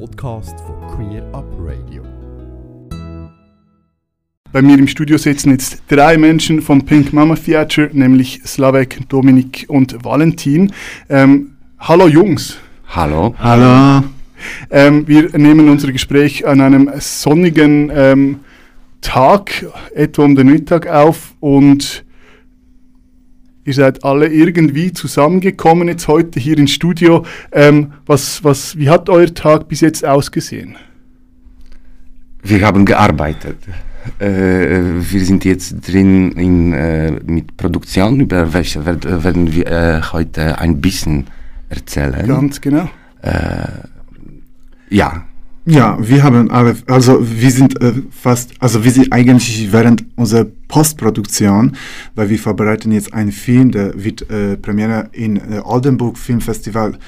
Podcast von Queer Up Radio. Bei mir im Studio sitzen jetzt drei Menschen vom Pink Mama Theater, nämlich Slavek, Dominik und Valentin. Ähm, hallo Jungs. Hallo. Hallo. Ähm, wir nehmen unser Gespräch an einem sonnigen ähm, Tag, etwa um den Mittag auf und ihr seid alle irgendwie zusammengekommen jetzt heute hier ins Studio. Ähm, was, was, wie hat euer Tag bis jetzt ausgesehen? Wir haben gearbeitet. Äh, wir sind jetzt drin in, äh, mit Produktion, über welche werd, werden wir äh, heute ein bisschen erzählen. Ganz genau. Ja, Ja, wir haben alle, also wir sind äh, fast, also wir sind eigentlich während unserer Postproduktion, weil wir vorbereiten jetzt einen Film, der wird äh, Premiere in äh, Oldenburg Filmfestival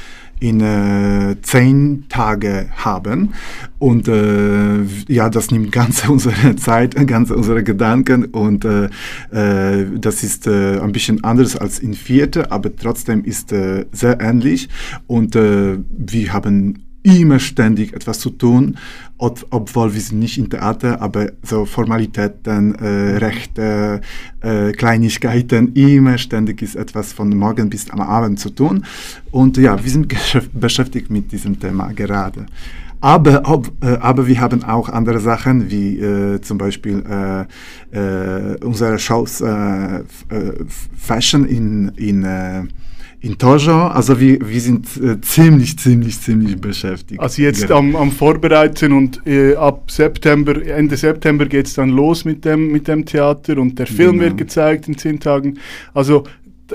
in äh, zehn Tage haben. Und äh, ja, das nimmt ganz unsere Zeit, ganz unsere Gedanken und äh, äh, das ist äh, ein bisschen anders als in vierte, aber trotzdem ist äh, sehr ähnlich. Und wir haben immer ständig etwas zu tun, ob, obwohl wir sind nicht im Theater, aber so Formalitäten, äh, Rechte, äh, Kleinigkeiten, immer ständig ist etwas von morgen bis am Abend zu tun. Und ja, wir sind beschäftigt mit diesem Thema gerade. Aber, ob, äh, aber wir haben auch andere Sachen, wie äh, zum Beispiel äh, äh, unsere Shows äh, äh, Fashion in, in äh, in Tojo, also wir, wir sind äh, ziemlich, ziemlich, ziemlich beschäftigt. Also jetzt am, am Vorbereiten und äh, ab September, Ende September geht es dann los mit dem, mit dem Theater und der Film Genau. wird gezeigt in zehn Tagen. Also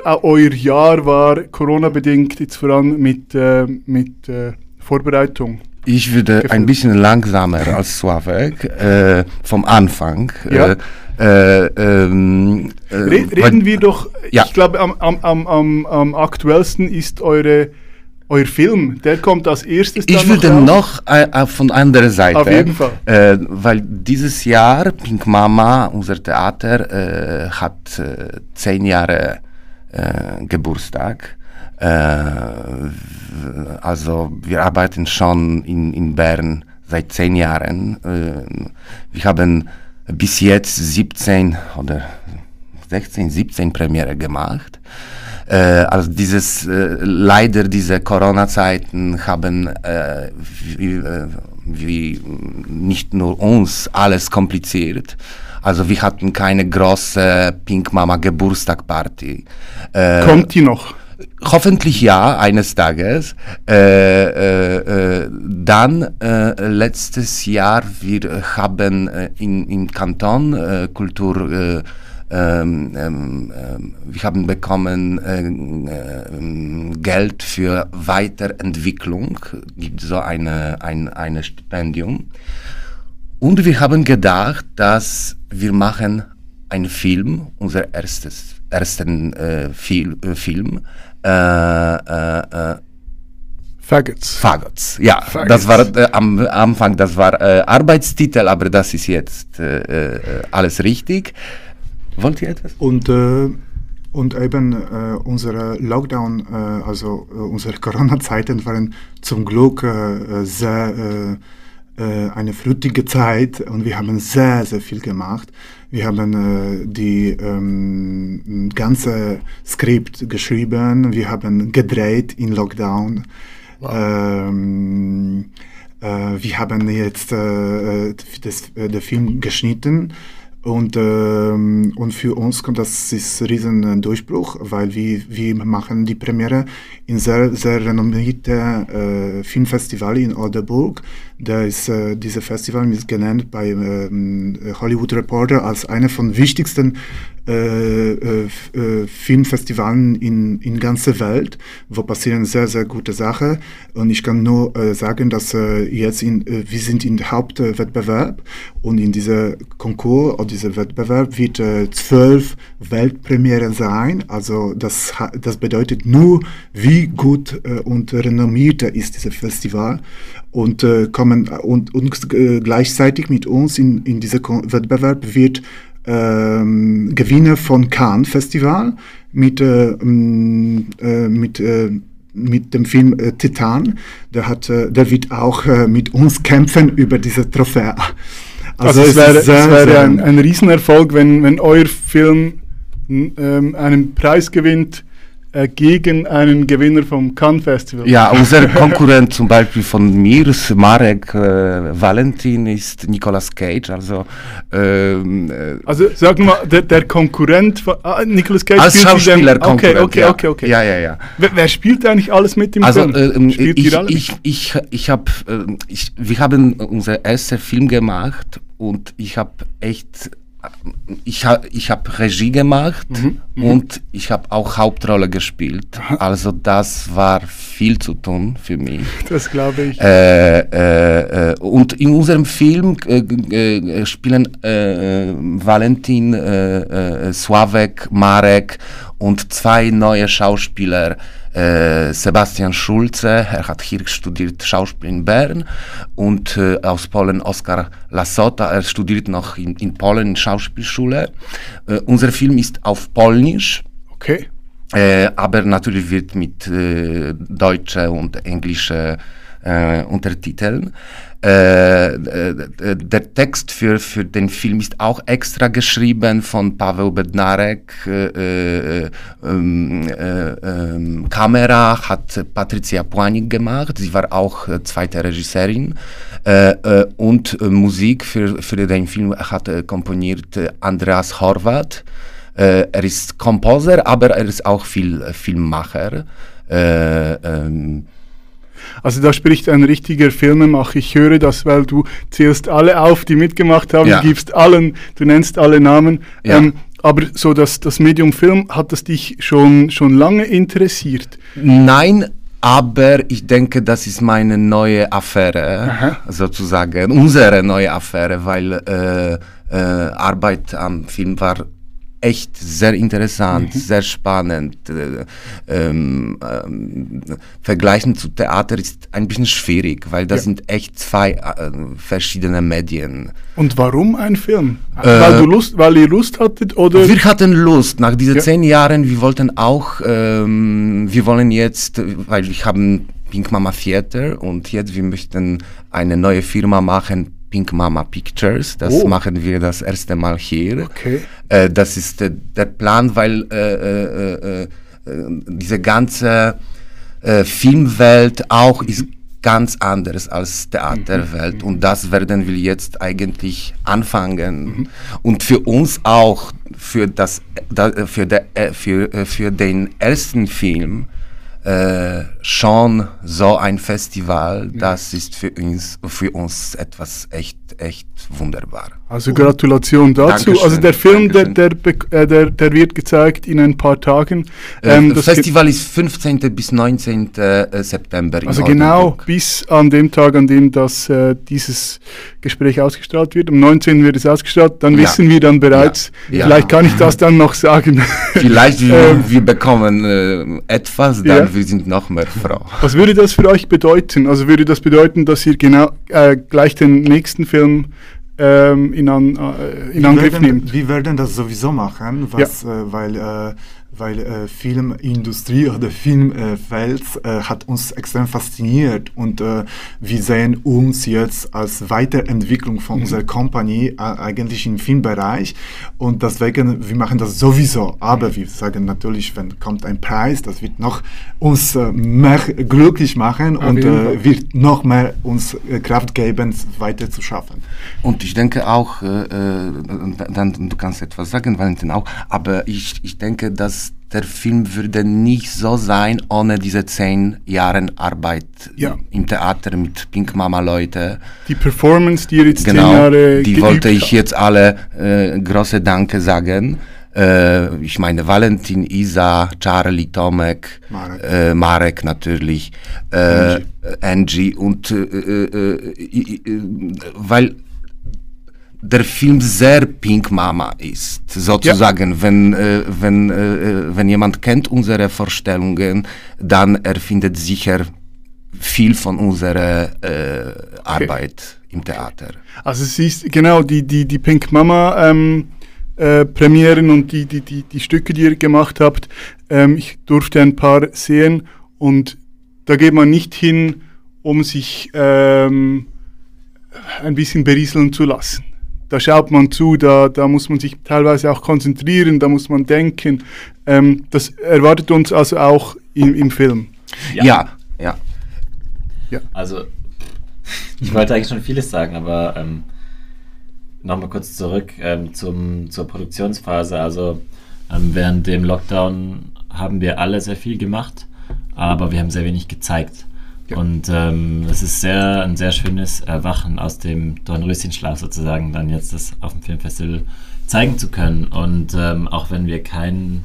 auch euer Jahr war Corona-bedingt jetzt voran mit, äh, mit äh, Vorbereitung. Ich würde Gefällt. ein bisschen langsamer als Sławek äh, vom Anfang. Ja. Äh, äh, ähm, äh, reden wir doch, Ja. ich glaube am, am, am, am, aktuellsten ist eure, euer Film, der kommt als erstes Ich würde raus. noch äh, äh, von anderer Seite, Auf jeden Fall. Äh, weil dieses Jahr Pink Mama, unser Theater, äh, hat äh, zehn Jahre äh, Geburtstag. Äh, also wir arbeiten schon in, in Bern seit zehn Jahren. Äh, wir haben bis jetzt 17 oder 16, 17 Premiere gemacht. Äh, also dieses, äh, leider diese Corona-Zeiten haben äh, wie, äh, wie nicht nur uns alles kompliziert. Also wir hatten keine große Pink Mama Geburtstagparty. Kommt die noch? Hoffentlich ja, eines Tages. Äh, äh, äh, dann äh, letztes Jahr wir haben äh, in, im Kanton Kultur äh, ähm, ähm, ähm, wir haben bekommen äh, äh, Geld für Weiterentwicklung, gibt so eine, ein eine Stipendium. Und wir haben gedacht, dass wir machen einen Film, unser erstes ersten äh, Film, äh, äh, äh, Faggots. Faggots. Ja, Faggots. das war äh, am Anfang, das war äh, Arbeitstitel, aber das ist jetzt äh, äh, alles richtig. Wollt ihr etwas? Und, äh, und eben äh, unsere Lockdown, äh, also äh, unsere Corona-Zeiten waren zum Glück äh, sehr eine fruchtige Zeit und wir haben sehr, sehr viel gemacht. Wir haben äh, die ähm, ganze Skript geschrieben, wir haben gedreht in Lockdown. Ähm, äh, wir haben jetzt äh, das, äh, den Film geschnitten und, ähm, und für uns kommt das ist ein riesen äh, Durchbruch, weil wir, wir machen die Premiere in sehr, sehr renommierten äh, Filmfestival in Oldenburg. Da ist äh, dieses Festival ist genannt bei ähm, Hollywood Reporter als einer von wichtigsten äh, äh, äh, Filmfestivalen in, in ganzer Welt, wo passieren sehr, sehr gute Sachen. Und ich kann nur äh, sagen, dass äh, jetzt in, äh, wir sind in der Hauptwettbewerb und in dieser Konkurs oder dieser Wettbewerb wird zwölf Weltpremiere sein. Also das, das bedeutet nur, wie gut und renommierter ist dieses Festival und kommen und, und gleichzeitig mit uns in, in dieser Kon- Wettbewerb wird ähm, Gewinner von Cannes Festival mit, äh, m, äh, mit äh, mit dem Film äh, Titan. Der, hat, äh, der wird auch äh, mit uns kämpfen über diese Trophäe. Also, es wäre, es wäre ein, ein Riesenerfolg, wenn, wenn euer Film ähm, einen Preis gewinnt äh, gegen einen Gewinner vom Cannes Festival. Ja, unser Konkurrent zum Beispiel von mir, Marek äh, Valentin, ist Nicolas Cage. Also, ähm, äh, also sag mal, der, der Konkurrent von ah, Nicolas Cage als Schauspieler den, okay, okay, okay, okay. Ja, ja, ja. Wer, wer, spielt eigentlich alles mit im also, Film? Äh, spielt ich, ich, ich, ich habe, äh, ich, wir haben unser erster Film gemacht und ich habe echt ich habe ich hab Regie gemacht mhm, mhm. und ich habe auch Hauptrolle gespielt. Also das war viel zu tun für mich. Das glaube ich. Äh, äh, äh, und in unserem Film äh, äh, spielen äh, Valentin, Sławek, Marek und zwei neue Schauspieler äh, Sebastian Schulze, er hat hier studiert Schauspiel in Bern und äh, aus Polen Oskar Lasota, er studiert noch in, in Polen in Schauspielschule. Äh, unser Film ist auf Polnisch. Okay. Äh, aber natürlich wird mit äh, deutsche und englische äh, Untertiteln. Äh, äh, der Text für, für den Film ist auch extra geschrieben von Paweł Bednarek. Äh, ähm, ähm, Kamera hat Patricia Płanik gemacht. Sie war auch zweite Regisseurin. und Musik für, für den Film hat komponiert Andreas Horvath. er ist Komposer, aber er ist auch viel Filmmacher. Ähm, also da spricht ein richtiger Filmemacher. Ich höre das, weil du zählst alle auf, die mitgemacht haben, ja. du gibst allen, du nennst alle Namen. Ja. Ähm, aber so das, das Medium Film, hat das dich schon, schon lange interessiert? Nein, aber ich denke, das ist meine neue Affäre, Aha. sozusagen, unsere neue Affäre, weil äh, äh, Arbeit am Film war echt sehr interessant, mhm. sehr spannend. Äh, ähm, ähm, vergleichen zu Theater ist ein bisschen schwierig, weil das ja. sind echt zwei äh, verschiedene Medien. Und warum ein Film? Äh, weil, du Lust, weil ihr Lust hattet oder? Wir hatten Lust. Nach diesen ja. zehn Jahren, wir wollten auch, ähm, wir wollen jetzt, weil wir haben Pink Mama Theater und jetzt wir möchten eine neue Firma machen, Pink Mama Pictures. Das oh. machen wir das erste Mal hier. Okay. Äh, das ist äh, der Plan, weil äh, äh, äh, äh diese ganze Filmwelt auch ist ganz anders als Theaterwelt mhm. und das werden wir jetzt eigentlich anfangen mhm. und für uns auch für das für, der, für, für den ersten Film äh, schon so ein Festival, das ist für uns, für uns etwas echt, echt wunderbar. Also Gratulation dazu. Dankeschön, also der Film, der, der, äh, der, der, wird gezeigt in ein paar Tagen. Äh, ähm, das Festival ist 15. bis 19. Äh, September. Also genau bis an dem Tag, an dem das, äh, dieses Gespräch ausgestrahlt wird. Am 19. wird es ausgestrahlt. Dann ja. wissen wir dann bereits, ja. vielleicht kann ich das dann noch sagen. Vielleicht wir, ähm, wir bekommen äh, etwas, dann ja. wir sind noch mehr froh. Was würde das für euch bedeuten? Also würde das bedeuten, dass ihr genau gleich den nächsten Film ähm, in, an, äh, in Angriff werden, nimmt. Wir werden das sowieso machen, was, ja. äh, weil äh, weil äh, Filmindustrie oder Filmfeld äh, hat uns extrem fasziniert und äh, wir sehen uns jetzt als Weiterentwicklung von mhm. unserer Company äh, eigentlich im Filmbereich. Und deswegen, wir machen das sowieso, aber wir sagen natürlich, wenn kommt ein Preis, das wird noch uns äh, mehr glücklich machen Auf und äh, wird noch mehr uns Kraft geben, weiter zu schaffen. Und ich denke auch, dann du kannst etwas sagen, Valentin auch, aber ich, ich denke, dass der Film würde nicht so sein ohne diese zehn Jahre Arbeit ja. im Theater mit Pink Mama Leute. Die Performance, die jetzt genau, zehn Jahre die wollte ich jetzt alle äh, große Danke sagen. Äh, ich meine Valentin, Isa, Charlie, Tomek, Marek, äh, Marek natürlich, äh, Angie. Angie. und äh, äh, weil der Film sehr Pink Mama ist, sozusagen. Ja. Wenn, äh, wenn, äh, wenn jemand kennt unsere Vorstellungen, dann er findet sicher viel von unserer äh, Arbeit okay. im Theater. Also es ist genau die, die, die Pink Mama ähm, äh, Premieren und die, die, die, die Stücke, die ihr gemacht habt. Ähm, ich durfte ein paar sehen und da geht man nicht hin, um sich ähm, ein bisschen berieseln zu lassen. Da schaut man zu, da, da muss man sich teilweise auch konzentrieren, da muss man denken. Ähm, das erwartet uns also auch im, im Film. Ja, ja. Also, ich wollte eigentlich schon vieles sagen, aber ähm, nochmal kurz zurück ähm, zum, zur Produktionsphase. Also, ähm, während dem Lockdown haben wir alle sehr viel gemacht, aber wir haben sehr wenig gezeigt. Ja. Und ähm, es ist sehr, ein sehr schönes Erwachen aus dem Dornröschenschlaf sozusagen, dann jetzt das auf dem Filmfestival zeigen zu können. Und ähm, auch wenn wir keinen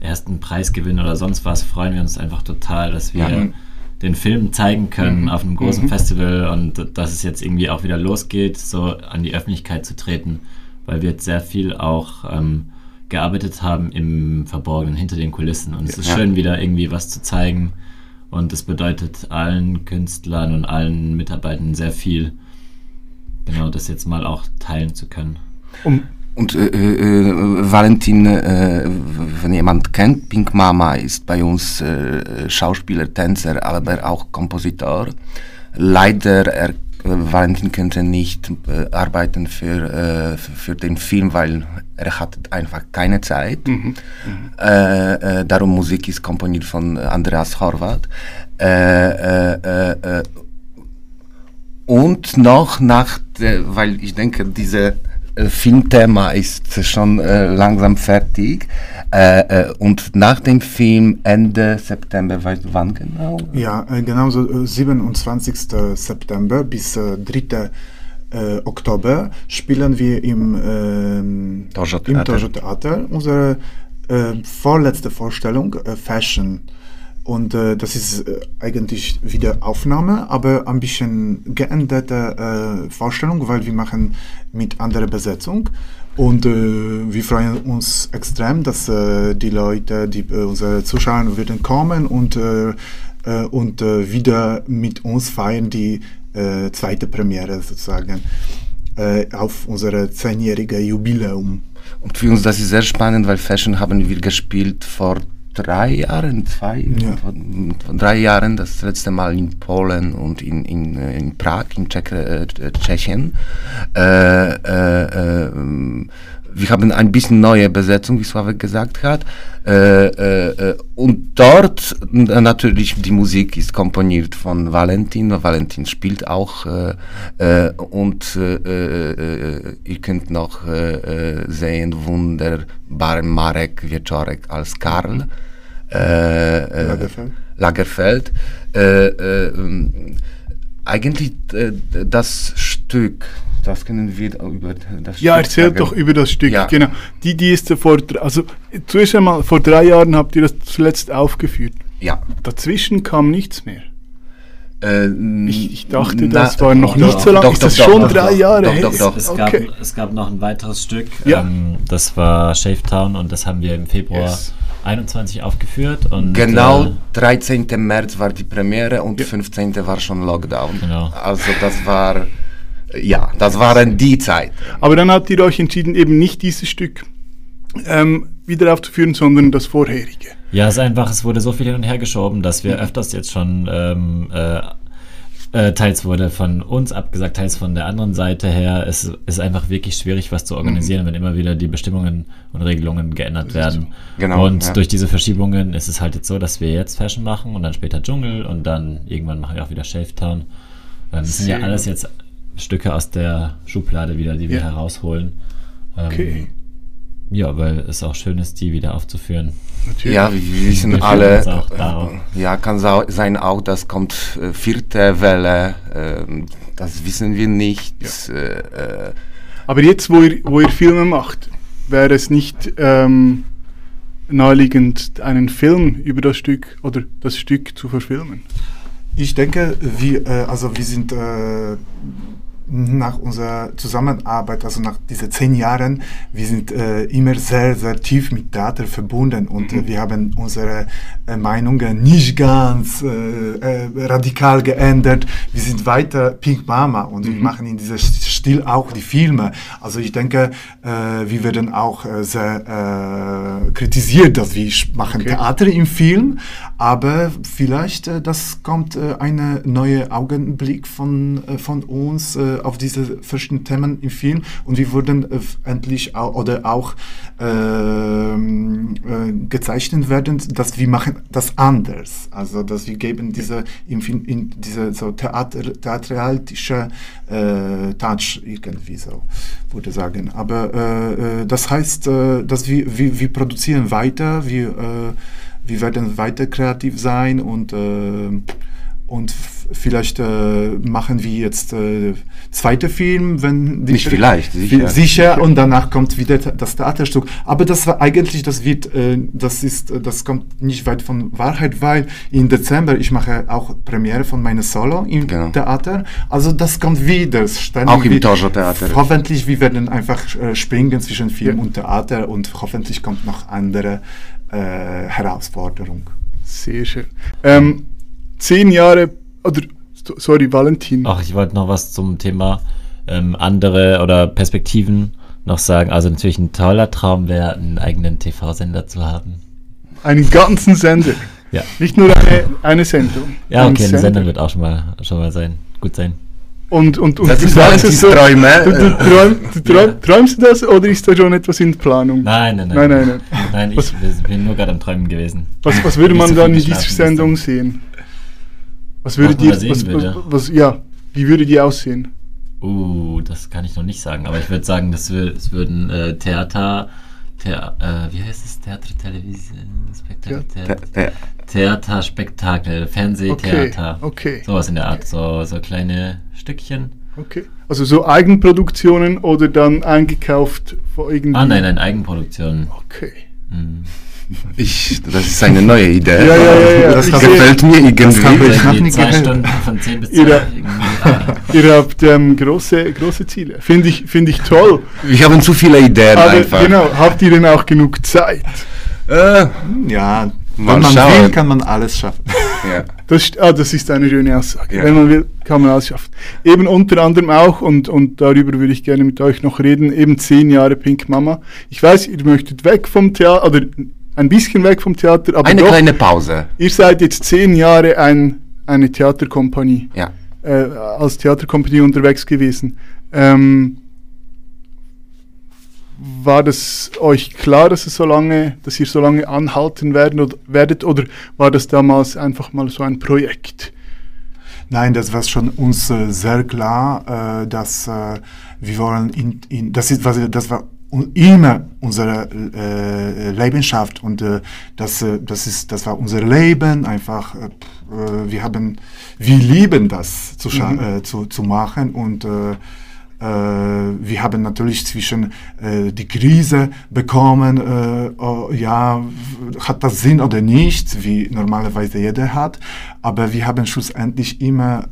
ersten Preis gewinnen oder sonst was, freuen wir uns einfach total, dass wir Ja. den Film zeigen können Mhm. auf einem großen Mhm. Festival und dass es jetzt irgendwie auch wieder losgeht, so an die Öffentlichkeit zu treten, weil wir jetzt sehr viel auch ähm, gearbeitet haben im Verborgenen, hinter den Kulissen. Und es ist Ja. schön, wieder irgendwie was zu zeigen. Und es bedeutet allen Künstlern und allen Mitarbeitern sehr viel, genau das jetzt mal auch teilen zu können. Um, Und äh, äh, Valentin, äh, wenn jemand kennt, Pink Mama ist bei uns äh, Schauspieler, Tänzer, aber auch Kompositor. Leider, er, äh, Valentin könnte nicht äh, arbeiten für, äh, für den Film, weil er hat einfach keine Zeit. Äh, äh, darum Musik ist komponiert von Andreas Horvath. Äh, äh, und noch nach, weil ich denke, diese Filmthema ist schon äh, langsam fertig. Äh, äh, und nach dem Film Ende September, weißt du wann genau? Ja, äh, genau so äh, 27. September bis äh, 3. Äh, Oktober spielen wir im, ähm, Torjo im Theater. Unsere äh, vorletzte Vorstellung, äh, Fashion. Und äh, das ist äh, eigentlich wieder Aufnahme, aber ein bisschen geänderte äh, Vorstellung, weil wir machen mit anderer Besetzung. Und äh, wir freuen uns extrem, dass äh, die Leute, die, äh, unsere Zuschauer werden kommen und, und wieder mit uns feiern die zweite Premiere sozusagen auf unsere zehnjährige Jubiläum. Und für uns das ist sehr spannend, weil Fashion haben wir gespielt vor drei Jahren, zwei, Ja. vor drei Jahren, das letzte Mal in Polen und in, in, äh, in Prag, in Czech, äh, Tschechien. Äh, äh, äh, wir haben ein bisschen neue Besetzung, wie Sławek gesagt hat. Äh, äh, äh, und dort natürlich die Musik ist komponiert von Valentin. Valentin spielt auch äh, äh, und äh, ihr könnt noch sehen wunderbaren Marek Wieczorek als Karl. Lagerfeld. Lagerfeld. Eigentlich äh, das Stück, das können wir über das ja, Stück erzählt sagen. doch über das Stück. Ja. Genau. Die, die ist ja vor, also zuerst einmal vor drei Jahren habt ihr das zuletzt aufgeführt. Ja. Dazwischen kam nichts mehr. Äh, Ich, ich dachte, na- das war noch doch, nicht so lange. doch, ist doch, das doch, schon doch, drei doch, Jahre doch, her? doch, doch. Es, Okay. gab, es gab noch ein weiteres Stück, Ja. ähm, das war Shavetown und das haben wir im Februar Yes. 21 aufgeführt. Und, Genau, äh, 13. März war die Premiere und Ja. 15. war schon Lockdown. Genau. Also das war, ja, das waren die Zeit. Aber dann habt ihr euch entschieden, eben nicht dieses Stück ähm, wieder aufzuführen, sondern das vorherige. Ja, es ist einfach, es wurde so viel hin und her geschoben, dass wir öfters jetzt schon ähm, äh, äh, teils wurde von uns abgesagt, teils von der anderen Seite her. Es ist einfach wirklich schwierig, was zu organisieren, wenn immer wieder die Bestimmungen und Regelungen geändert werden. Genau, Und ja. durch diese Verschiebungen ist es halt jetzt so, dass wir jetzt Fashion machen und dann später Dschungel und dann irgendwann machen wir auch wieder Shavetown. Ähm, das sind ja alles jetzt Stücke aus der Schublade wieder, die wir Ja. herausholen. Ähm, Okay. Ja, weil es auch schön ist, die wieder aufzuführen. Natürlich. Ja, wir wissen Wir alle, äh, ja, kann sein auch, das kommt äh, vierte Welle, äh, das wissen wir nicht. Äh, äh, Aber jetzt, wo ihr, wo ihr Filme macht, wäre es nicht ähm, naheliegend, einen Film über das Stück oder das Stück zu verfilmen? Ich denke, wir, also wir sind äh, nach unserer Zusammenarbeit, also nach diesen zehn Jahren, wir sind äh, immer sehr, sehr tief mit Theater verbunden und äh, wir haben unsere äh, Meinungen nicht ganz äh, äh, radikal geändert. Wir sind weiter Pink Mama und wir machen in diesem Stil auch die Filme. Also ich denke, äh, wir werden auch sehr kritisiert, dass wir machen Okay. Theater im Film, aber vielleicht das kommt äh, eine neue Augenblick von, von uns auf diese verschiedenen Themen im Film und wir wurden äh, endlich au oder auch ähm, äh, gezeichnet werden, dass wir machen das anders, also dass wir geben diese im Film in diese so Theater, theatralische äh, Touch irgendwie so würde sagen. Aber das heißt, dass wir, wir, wir produzieren weiter, wir, wir werden weiter kreativ sein und, und vielleicht äh, machen wir jetzt äh, zweite Film, wenn die Nicht vielleicht, sicher. sicher und danach kommt wieder das Theaterstück. Aber das war eigentlich, das wird, äh, das ist, äh, das kommt nicht weit von Wahrheit, weil im Dezember ich mache auch Premiere von meiner Solo im Genau. Theater. Also das kommt wieder ständig. Auch im wieder. Tojo-Theater. Hoffentlich, wir werden einfach äh, springen zwischen Film Ja. und Theater und hoffentlich kommt noch andere äh, Herausforderung. Sehr schön. Ähm, zehn Jahre, oder, so- sorry, Valentin. Ach, ich wollte noch was zum Thema ähm, andere oder Perspektiven noch sagen. Also natürlich ein toller Traum wäre, einen eigenen TV-Sender zu haben. Einen ganzen Sender. Ja. Nicht nur eine, eine Sendung. Ja, okay, ein Sender. Sender wird auch schon mal, schon mal sein. Gut sein. Und, und, und Das du ist sagst es Valentins so, Träume. Du, du, träum, du träum, träumst du das oder ist da schon etwas in Planung? Nein, nein, Nein, nein. nein, nein. Nein, Was- ich bin nur gerade am Träumen gewesen. Was, was würde man so dann in dieser Sendung gestern. sehen? Was würdet man ihr, was, was, würde. was, ja, wie würde die aussehen? Uh, das kann ich noch nicht sagen, aber ich würde sagen, das wür es würden äh, Theater, Thea äh, wie heißt es? Theater, Television, Spektakel, Ja. Theater, Theater, Spektakel, Fernsehtheater. Okay, okay. Sowas in der Art, so, so kleine Stückchen. Okay. Also so Eigenproduktionen oder dann eingekauft von irgendwie. Ah, nein, nein, Eigenproduktion. Okay. Hm. Ich, das ist eine neue Idee. Ja, ja, ja, ja. Das Ich gefällt mir irgendwie. ich noch Die nie zwei gehört. Stunden von 10 bis 2. Ihr, ihr habt ähm, große, große Ziele. Finde ich, finde ich toll. Wir haben zu viele Ideen Aber einfach. genau, habt ihr denn auch genug Zeit? Äh, Ja, Mal wenn man schauen. will, kann man alles schaffen. ja. Das, ah, das ist eine schöne Aussage. Ja. Wenn man will, kann man alles schaffen. Eben unter anderem auch, und, und darüber würde ich gerne mit euch noch reden, eben zehn Jahre Pink Mama. Ich weiß, ihr möchtet weg vom Theater, oder ein bisschen weg vom Theater, aber Eine doch, kleine Pause. ihr seid jetzt zehn Jahre ein, eine Theaterkompanie, Ja. äh, als Theaterkompanie unterwegs gewesen. Ähm, war das euch klar, dass, es so lange, dass ihr so lange anhalten werden oder, werdet, oder war das damals einfach mal so ein Projekt? Nein, das war schon uns äh, sehr klar, äh, dass äh, wir wollen in, in das ist was das war immer unsere äh, Leidenschaft und äh, das äh, das ist das war unser Leben einfach äh, äh, wir haben wir lieben das zu Mhm. äh, zu, zu machen und äh, äh, wir haben natürlich zwischen äh, die Krise bekommen, äh, oh, ja, hat das Sinn oder nicht, wie normalerweise jeder hat, aber wir haben schlussendlich immer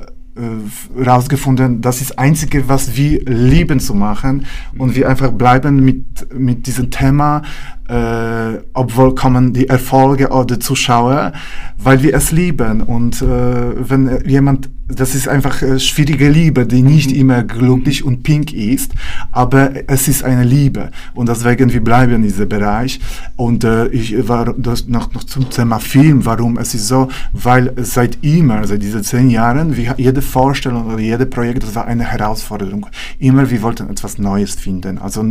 rausgefunden, das ist Einzige, was wir lieben zu machen und wir einfach bleiben mit, mit diesem Thema, äh, obwohl kommen die Erfolge oder Zuschauer, weil wir es lieben. Und äh, wenn jemand das ist einfach äh, schwierige Liebe, die nicht immer glücklich und pink ist, aber es ist eine Liebe. Und deswegen wir bleiben in diesem Bereich. Und äh, ich war das noch, noch zum Thema Film, warum es ist so, weil seit immer, seit diesen zehn Jahren, wie jede Vorstellung oder jedes Projekt, das war eine Herausforderung. Immer wir wollten etwas Neues finden, also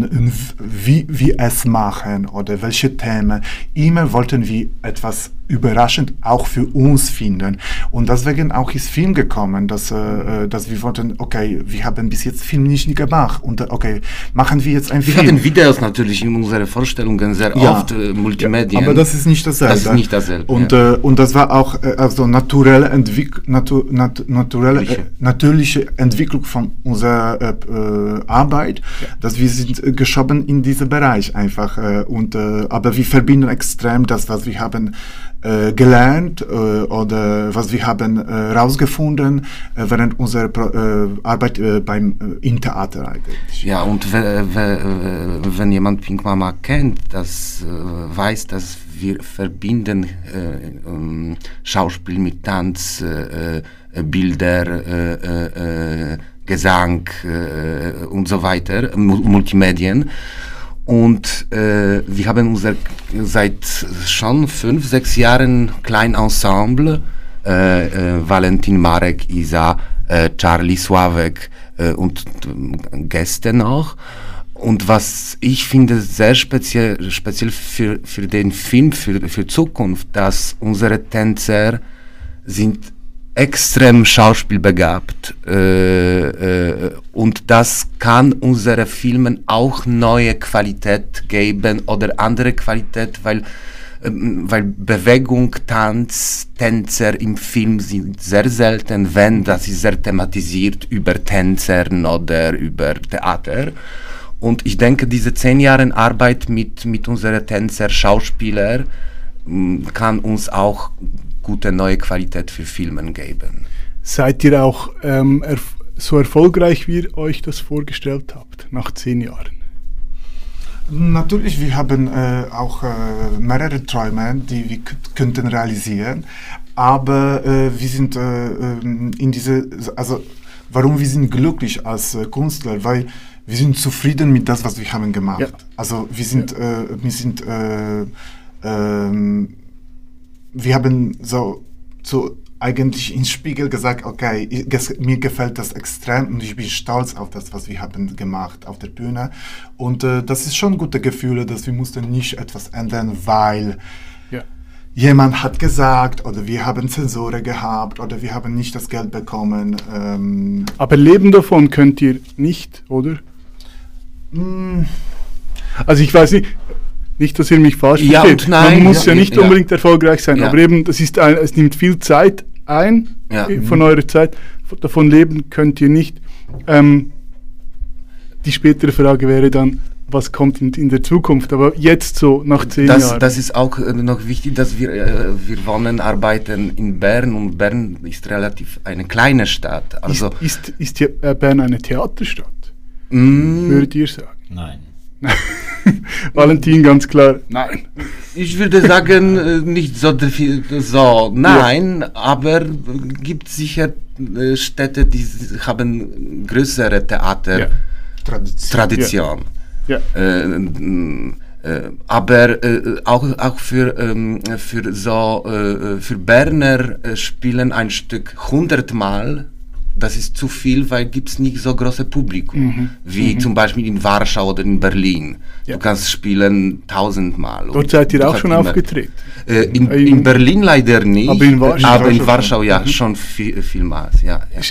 wie wir es machen oder welche Themen, immer wollten wir etwas überraschend auch für uns finden. Und deswegen auch ist Film gekommen, dass, äh, dass wir wollten, okay, wir haben bis jetzt Film nicht gemacht und äh, okay, machen wir jetzt ein Wir Film. hatten Videos natürlich in unseren Vorstellungen sehr Ja. oft, äh, Multimedia. Aber das ist nicht dasselbe. Das ist nicht dasselbe, Und, ja. äh, und das war auch äh, also naturelle, Entwick natu nat naturelle, äh, Natürliche. Entwicklung von unserer äh, äh, Arbeit, dass wir sind äh, geschoben in diesen Bereich einfach. Äh, und, äh, aber wir verbinden extrem das, was wir haben äh, gelernt äh, oder was wir haben herausgefunden äh, während unserer Pro äh, Arbeit äh, beim äh, im Theater eigentlich. Ja, und wenn jemand Pink Mama kennt, das weiß, dass wir verbinden ähm, Schauspiel mit Tanz, Bilder, Gesang und so weiter, Multimedien. Und äh, wir haben unser seit schon fünf, sechs Jahren klein Ensemble. Äh, äh, Valentin Marek, Isa, äh, Charlie Sławek äh, und äh, Gäste noch. Und was ich finde sehr speziell, speziell für, für den Film, für, für Zukunft, dass unsere Tänzer sind extrem schauspielbegabt äh, äh, und das kann unsere Filmen auch neue Qualität geben oder andere Qualität, weil ähm, weil Bewegung, Tanz, Tänzer im Film sind sehr selten, wenn das ist sehr thematisiert über Tänzern oder über Theater. Und ich denke, diese zehn Jahre Arbeit mit, mit unseren Tänzer, Schauspieler kann uns auch gute neue Qualität für Filmen geben. Seid ihr auch ähm, erf so erfolgreich, wie ihr euch das vorgestellt habt, nach zehn Jahren? Natürlich, wir haben äh, auch äh, mehrere Träume, die wir könnten realisieren, aber äh, wir sind äh, ähm, in diese, also warum wir sind glücklich als äh, Künstler, weil wir sind zufrieden mit das, was wir haben gemacht. Ja. Also wir sind, ja. Äh, wir sind ähm, wir haben so, so eigentlich ins Spiegel gesagt, okay, ich, mir gefällt das extrem und ich bin stolz auf das, was wir haben gemacht auf der Bühne. Und äh, das ist schon gute Gefühle, dass wir mussten nicht etwas ändern, weil ja. jemand hat gesagt oder wir haben Zensure gehabt oder wir haben nicht das Geld bekommen. Ähm. Aber leben davon könnt ihr nicht, oder? Mm. Also ich weiß nicht, nicht, dass ihr mich falsch ja versteht. Nein, Man muss ja, ja nicht ja. unbedingt erfolgreich sein, aber eben, das ist ein, es nimmt viel Zeit ein von eurer Zeit. Davon leben könnt ihr nicht. Ähm, die spätere Frage wäre dann, was kommt in, der Zukunft, aber jetzt so nach zehn das, Jahren. Das ist auch äh, noch wichtig, dass wir, äh, wir wollen arbeiten in Bern und Bern ist relativ eine kleine Stadt. Also ist, ist, ist äh, Bern eine Theaterstadt? Mm, würdet ihr sagen? Nein. Valentin ganz klar, nein. Ich würde sagen, äh, nicht so, so nein, ja. aber gibt sicher äh, Städte, die haben größere Theater. Ja. Tradition. Tradition. Ja. Äh, äh, aber äh, auch, auch für, ähm, für so äh, für Berner spielen ein Stück hundertmal das ist zu viel, weil gibt es nicht so große Publikum, mhm. wie mhm. zum Beispiel in Warschau oder in Berlin. Ja. Du kannst spielen tausendmal. Dort seid ihr auch schon aufgetreten? Äh, in, in, Berlin leider nicht, aber in Warschau, aber in Warschau ja, mhm. schon viel, vielmals. Ja, ja.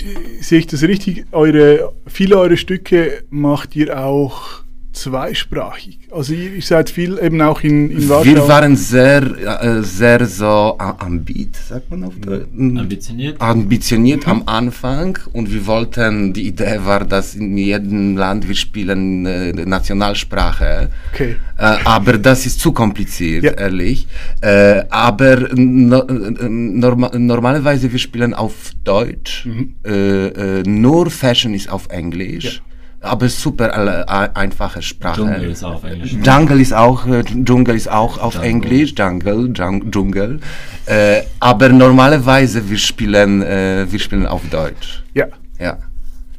Sehe ich das richtig? Eure, viele eurer Stücke macht ihr auch zweisprachig. Also ihr, ihr seid viel eben auch in, in Warschau. Wir waren sehr, äh, sehr so ambit, sagt man auf Deutsch? Ambitioniert. Ambitioniert mhm. am Anfang und wir wollten, die Idee war, dass in jedem Land wir spielen äh, Nationalsprache. Okay. Äh, aber das ist zu kompliziert, ja. ehrlich. Äh, aber no, äh, norma normalerweise wir spielen auf Deutsch. Mhm. Äh, nur Fashion ist auf Englisch. Ja aber super äh, einfache Sprache. Jungle ist auch auf Englisch. Jungle ist auch, äh, Jungle ist auch auf Jungle. Englisch, Jungle, Jungle. Äh, aber normalerweise wir spielen, äh, wir spielen auf Deutsch. Ja. Ja.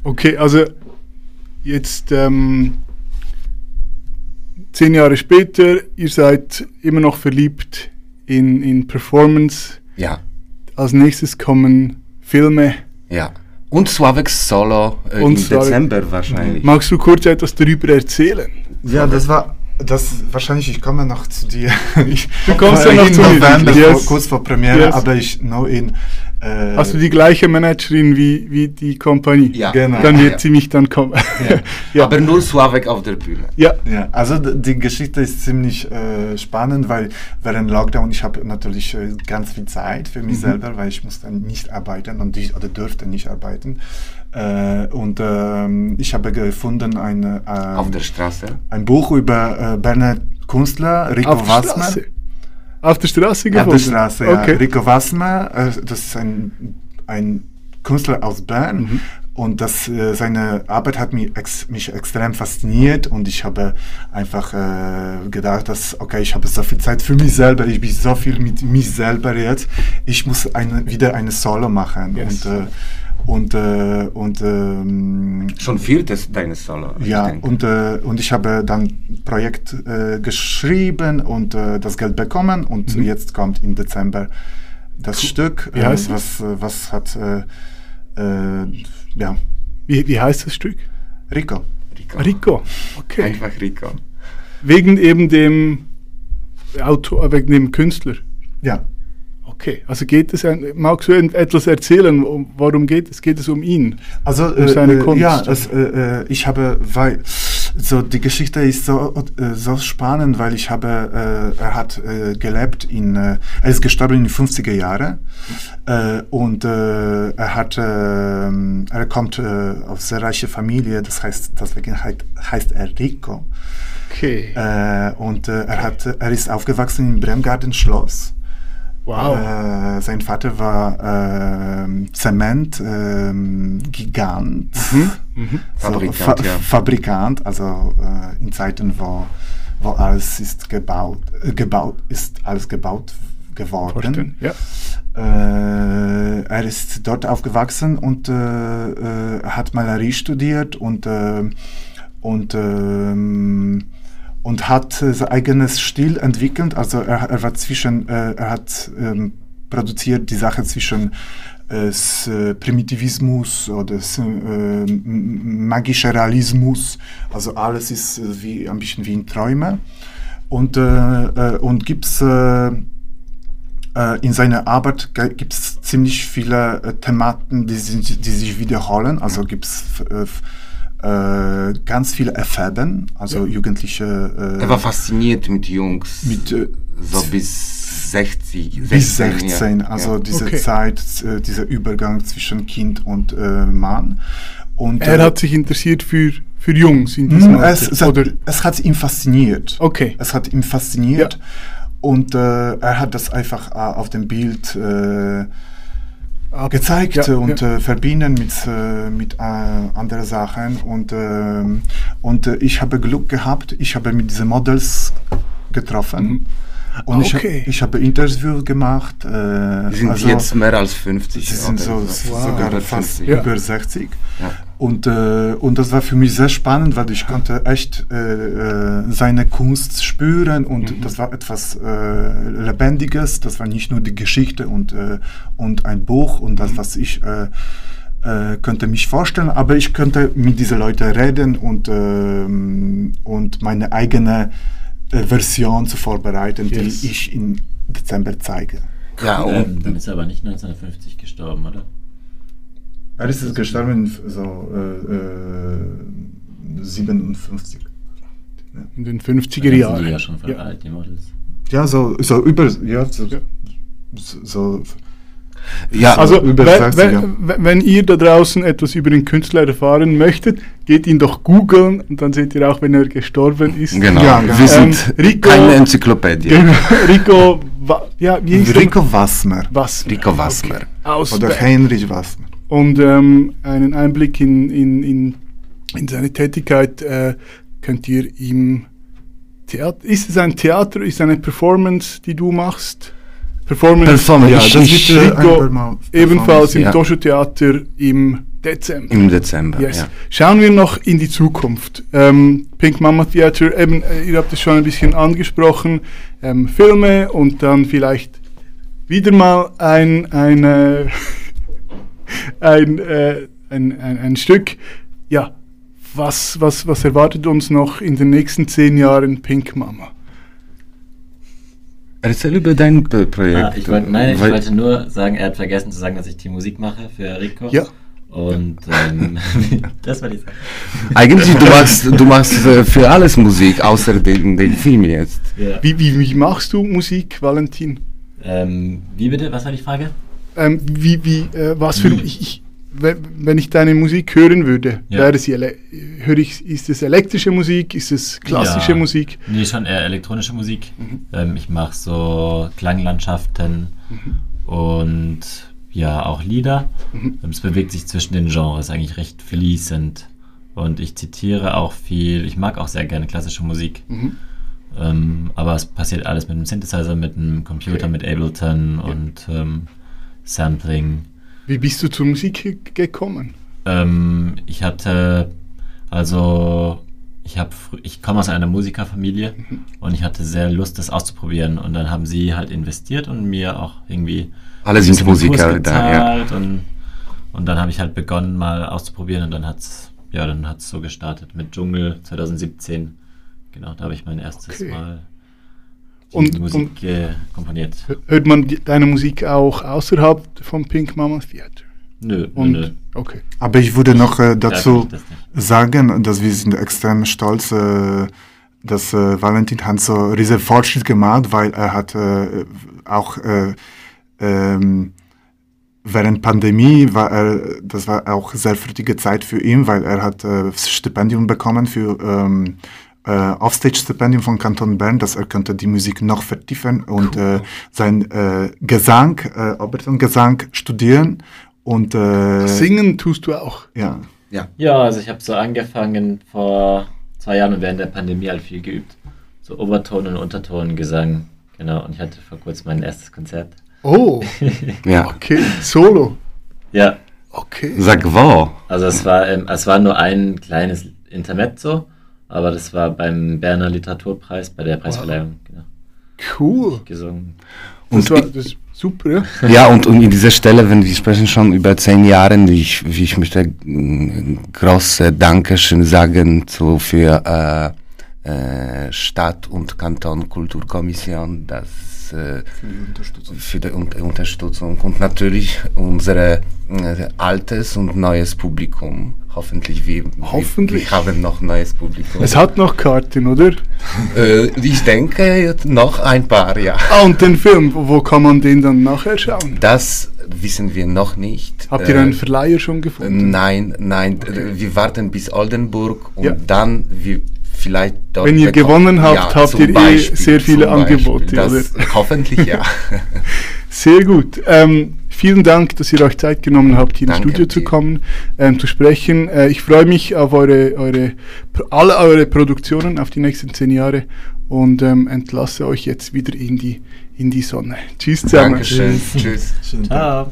Okay, also jetzt ähm, zehn Jahre später, ihr seid immer noch verliebt in, in Performance. Ja. Als nächstes kommen Filme. Ja. Und Swavex Solo äh, und im Slavik. Dezember wahrscheinlich. Magst du kurz etwas darüber erzählen? Ja, das war das wahrscheinlich, ich komme noch zu dir. Ich, du kommst ja noch zu November. Yes. kurz vor Premiere, yes. aber ich know in. Äh, Hast du die gleiche Managerin wie, wie die Kompanie? Ja, genau. Dann wird ja. sie mich dann kommen. Ja. ja. Aber nur Slavek auf der Bühne. Ja. ja. Also die Geschichte ist ziemlich äh, spannend, weil während Lockdown ich habe natürlich äh, ganz viel Zeit für mich mhm. selber, weil ich musste nicht arbeiten und ich oder durfte nicht arbeiten. Äh, und äh, ich habe gefunden ein, äh, auf der Straße ein Buch über äh, Berner Künstler, Rico Wassmer. Auf der Straße Auf gefunden? der Straße, ja. Okay. Rico Wassmer, äh, das ist ein, ein Künstler aus Bern. Mhm. Und das, äh, seine Arbeit hat mich, ex, mich extrem fasziniert und ich habe einfach äh, gedacht, dass, okay, ich habe so viel Zeit für mich selber, ich bin so viel mit mich selber jetzt, ich muss eine, wieder eine Solo machen. Yes. Und, äh, und, äh, und ähm, Schon viertes deines Solo. ich ja, denke. und, äh, und ich habe dann ein Projekt äh, geschrieben und äh, das Geld bekommen und jetzt kommt im Dezember das Stück, Wie heißt äh, es? was, äh, was hat, äh, äh, ja, Wie, wie heißt das Stück? Rico. Rico. Rico. Okay. Einfach Rico. Wegen eben dem Autor, wegen dem Künstler. Ja, Okay, also geht es, magst du etwas erzählen, um, warum geht es? Geht es um ihn? also Um äh, seine äh, Kunst. ja, es, äh, äh, ich habe, weil so die Geschichte ist so so spannend, weil ich habe, äh, er hat gelebt in, er ist gestorben in den 50er Jahren und er hat, er kommt aus sehr reiche Familie, das heißt, deswegen heißt, heißt er Rico. Okay. Und er hat, er ist aufgewachsen im Bremgarten Schloss. Wow. Äh, sein Vater war ähm, Zement ähm, Gigant, Mhm. Fabrikant, Fa ja. Fabrikant, also äh, in Zeiten, wo, wo alles ist gebaut, äh, gebaut ist alles gebaut geworden. Ja. Äh, er ist dort aufgewachsen und äh, äh, hat Malerie studiert und, äh, und, ähm, und hat äh, sein eigenes Stil entwickelt. Also er, er war zwischen, äh, er hat ähm, produziert die Sache zwischen äh, äh, Primitivismus oder äh, magischer Realismus. Also alles ist äh, wie, ein bisschen wie in Träume. Und, und gibt es in seiner Arbeit gibt es ziemlich viele Thematen, die, sich- die sich wiederholen. Also gibt es äh, ganz viele Erfaben, also Jugendliche. Äh, Er war fasziniert mit Jungs. mit äh, so bis 60. bis 16, 16, ja. also ja. diese Okay. Zeit, äh, dieser Übergang zwischen Kind und äh, Mann. Und, Er äh, hat sich interessiert für, für Jungs in diesem Mm, es, Alter. es, hat, Oder, es hat ihn fasziniert. okay. Es hat ihn fasziniert. Und äh, er hat das einfach äh, auf dem Bild äh, gezeigt Ja, und ja. Äh, verbinden mit, äh, mit äh, anderen Sachen. Und, ähm, und äh, ich habe Glück gehabt, ich habe mit diesen Models getroffen. Und ich, Okay. ich habe Interview gemacht. Äh, sind also, jetzt mehr als 50. Sie sind so, oder Wow. sogar 150. fast Ja. über 60. Ja. Und, äh, und das war für mich sehr spannend, weil ich konnte echt äh, äh, seine Kunst spüren und Mhm. das war etwas äh, Lebendiges. Das war nicht nur die Geschichte und, äh, und ein Buch und Mhm. das, was ich äh, äh, könnte mich vorstellen, aber ich könnte mit diesen Leuten reden und, ähm, und meine eigene äh, Version zu vorbereiten, Yes. die ich im Dezember zeige. Ja, und Ähm, dann ist er aber nicht 1950 gestorben, oder? Er ist gestorben so äh, äh, 57. In den Dann 50er sind die Jahren. ja schon voll Ja. die Models. Ja, so, so über, ja, so, Ja. so, so ja, Also, über wenn, 60, ja. wenn, wenn ihr da draußen etwas über den Künstler erfahren möchtet, geht ihn doch googeln und dann seht ihr auch, wenn er gestorben ist. genau. Ja, genau. Wir sind Ähm, Rico- keine Enzyklopädie. Genau. Rico, Wa- ja, wie hieß? Rico Wassmer Was? Rico Wassmer. Aus oder. Heinrich Wassmer. Und ähm, einen Einblick in, in, in, in seine Tätigkeit äh, könnt ihr ihm. Theater, ist es ein Theater, ist es eine Performance, die du machst? Performance, Performance, Ja, das äh, Rico, ebenfalls im ja. Toscho Theater im Dezember. im Dezember. Yes. Ja. Schauen wir noch in die Zukunft. Ähm, Pink Mama Theater, eben, äh, ihr habt es schon ein bisschen angesprochen, ähm, Filme und dann vielleicht wieder mal ein, ein, äh, ein, äh, ein, ein, ein Stück. Ja, was, was, was erwartet uns noch in den nächsten zehn Jahren Pink Mama? Erzähl über dein Projekt. Ah, ich wollte, nein, ich Weil- wollte nur sagen, er hat vergessen zu sagen, dass ich die Musik mache für Rico. Ja. Und ähm, das wollte ich sagen. Eigentlich, du machst, du machst äh, für alles Musik, außer den, den Film jetzt. Ja. Wie, wie, wie machst du Musik, Valentin? Ähm, wie bitte? Was war die Frage? Ähm, wie, wie, äh, was für, Wie? ich, ich, wenn ich deine Musik hören würde, Ja. wäre sie höre ich, ist es elektrische Musik, ist es klassische Ja. Musik? Nee, schon eher elektronische Musik. Ähm, ich mache so Klanglandschaften und ja, auch Lieder. Ähm, Es bewegt sich zwischen den Genres eigentlich recht fließend. Und ich zitiere auch viel. Ich mag auch sehr gerne klassische Musik. Ähm, aber es passiert alles mit einem Synthesizer, mit einem Computer, Okay. mit Ableton und ähm, Sampling. Wie bist du zur Musik ge- gekommen? Ähm, ich hatte, also, ich habe, ich komme aus einer Musikerfamilie und ich hatte sehr Lust, das auszuprobieren. Und dann haben sie halt investiert und mir auch irgendwie Alle sind Musiker da, ja. gezahlt Und, und dann habe ich halt begonnen, mal auszuprobieren und dann hat's, ja, dann hat's so gestartet mit Dschungel 2017. Genau, da habe ich mein erstes Okay. Mal Und- Musik und- äh, komponiert. Hört man die, deine Musik auch außerhalb vom Pink Mama Theater? Nö, Und, nö, okay. Aber ich würde noch äh, dazu das sagen, dass wir sind extrem stolz, äh, dass äh, Valentin hat so riesen Fortschritt gemacht, weil er hat äh, auch äh, ähm, während Pandemie war er, das war auch sehr fruchtige Zeit für ihn, weil er hat äh, Stipendium bekommen für ähm, äh, Offstage-Stipendium von Kanton Bern, dass er könnte die Musik noch vertiefen und äh, sein äh, Gesang, äh, Obertongesang studieren und äh, Singen tust du auch. ja. Ja, also ich habe so angefangen vor zwei Jahren und während der Pandemie halt viel geübt. So Oberton und Unterton, Gesang. Genau, und ich hatte vor kurzem mein erstes Konzert. Oh, ja. okay. Solo. Ja, Okay. Sag wo? also es war, ähm, es war nur ein kleines Intermezzo, aber das war beim Berner Literaturpreis bei der Preisverleihung genau, Cool. gesungen. Das Und war ich- das super, ja? Ja, und, und in dieser Stelle, wenn wir sprechen schon über zehn Jahre, ich, ich möchte ein große Dankeschön sagen zu, für äh, äh, Stadt- und Kanton-Kulturkommission, das äh, für die Un Unterstützung und natürlich unsere äh, altes und neues Publikum. Hoffentlich wir, Hoffentlich. wir, haben noch neues Publikum. Es hat noch Karten, oder? äh, ich denke noch ein paar, ja. Ah, und den Film, wo, kann man den dann nachher schauen? Das wissen wir noch nicht. Habt ihr Äh, einen Verleiher schon gefunden? Nein, nein, äh, wir warten bis Oldenburg und Ja. dann wir vielleicht dort Wenn ihr gewonnen habt, habt zum ihr eh sehr viele zum Beispiel. Angebote, Das, oder? Hoffentlich ja. Sehr gut. Ähm, vielen Dank, dass ihr euch Zeit genommen habt, hier ins Studio zu kommen, ähm, zu sprechen. Äh, ich freue mich auf eure, eure, alle eure Produktionen auf die nächsten zehn Jahre und ähm, entlasse euch jetzt wieder in die, in die Sonne. Tschüss zusammen. Dankeschön. Tschüss. Ciao.